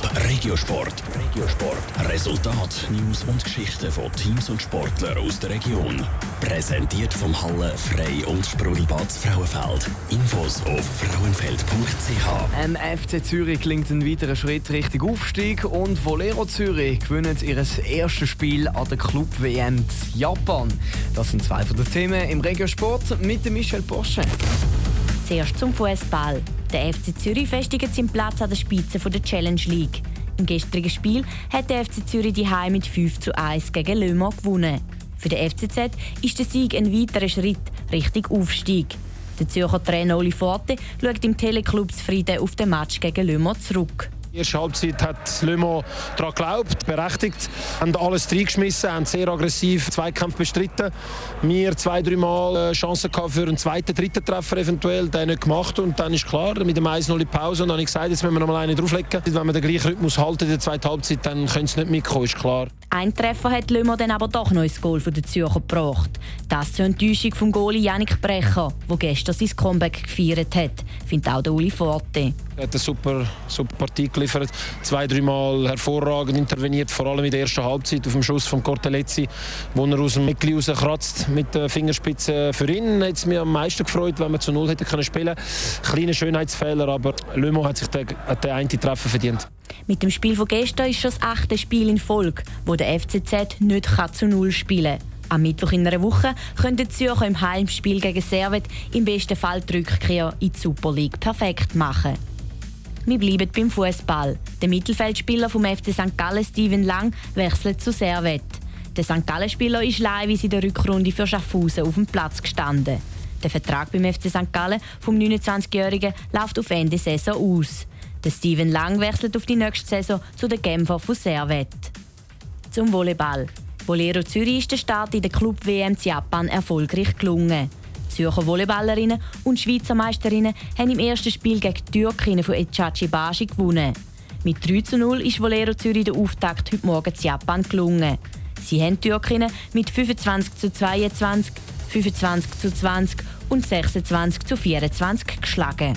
Top Regiosport. Regiosport. Resultat, News und Geschichten von Teams und Sportlern aus der Region. Präsentiert vom Halle Frei und Sprudelbad Frauenfeld. Infos auf frauenfeld.ch. Am FC Zürich klingt ein weiterer Schritt Richtung Aufstieg und Volero Zürich gewinnen ihr erstes Spiel an der Club WM Japan. Das sind zwei von den Themen im Regiosport mit Michel Porsche. Zuerst zum Fußball. Der FC Zürich festigt seinen Platz an der Spitze der Challenge League. Im gestrigen Spiel hat der FC Zürich die Heim mit 5 zu 1 gegen Le Mans gewonnen. Für den FCZ ist der Sieg ein weiterer Schritt Richtung Aufstieg. Der Zürcher Trainer Oli Forte schaut im Teleclub zufrieden auf den Match gegen Le Mans zurück. Erste Halbzeit hat Le daran geglaubt, berechtigt, haben alles reingeschmissen, haben sehr aggressiv Zweikampf bestritten. Wir zwei, drei Mal äh, Chancen gehabt für einen zweiten, dritten Treffer eventuell, den nicht gemacht und dann ist klar, mit dem 1-0 in Pause und dann habe ich gesagt, jetzt müssen wir noch mal einen drauflegen. Wenn wir den gleichen Rhythmus halten in der zweiten Halbzeit, dann können sie nicht mitkommen, ist klar. Ein Treffer hat Mans dann aber doch noch ins Goal der Zürcher gebracht. Das zur Enttäuschung vom Goalie Janik Brecher, der gestern sein Comeback gefeiert hat, findet auch der Uli Forte. Er hat eine super, super Partie geliefert. Zwei, dreimal hervorragend interveniert, vor allem in der ersten Halbzeit auf dem Schuss von Cortelezzi, wo er aus dem Mittel rauskratzt mit der Fingerspitze. Für ihn hat es mich am meisten gefreut, wenn wir zu Null hätte können spielen Kleine Schönheitsfehler, aber Mans hat sich den, den einen Treffen verdient. Mit dem Spiel von gestern ist schon das achte Spiel in Folge, wo der FCZ nicht zu Null spielen kann. Am Mittwoch in einer Woche können die Zürcher im Heimspiel gegen Servet im besten Fall die Rückkehr in die Super League perfekt machen. Wir bleiben beim Fußball. Der Mittelfeldspieler vom FC St. Gallen, Steven Lang, wechselt zu Servet. Der St. Gallen-Spieler ist leihweise in der Rückrunde für Schaffhausen auf dem Platz gestanden. Der Vertrag beim FC St. Gallen vom 29-Jährigen läuft auf Ende Saison aus. Der Steven Lang wechselt auf die nächste Saison zu den Genfer von Servet. Zum Volleyball. Bolero Zürich ist der Start in der Club WM Japan erfolgreich gelungen. Zürcher Volleyballerinnen und Schweizer Meisterinnen haben im ersten Spiel gegen die Türkinnen von Echachi Bashi gewonnen. Mit 3 zu 0 ist Volero Zürich der Auftakt heute Morgen zu Japan gelungen. Sie haben die Türkinnen mit 25 zu 22, 25 zu 20 und 26 zu 24 geschlagen.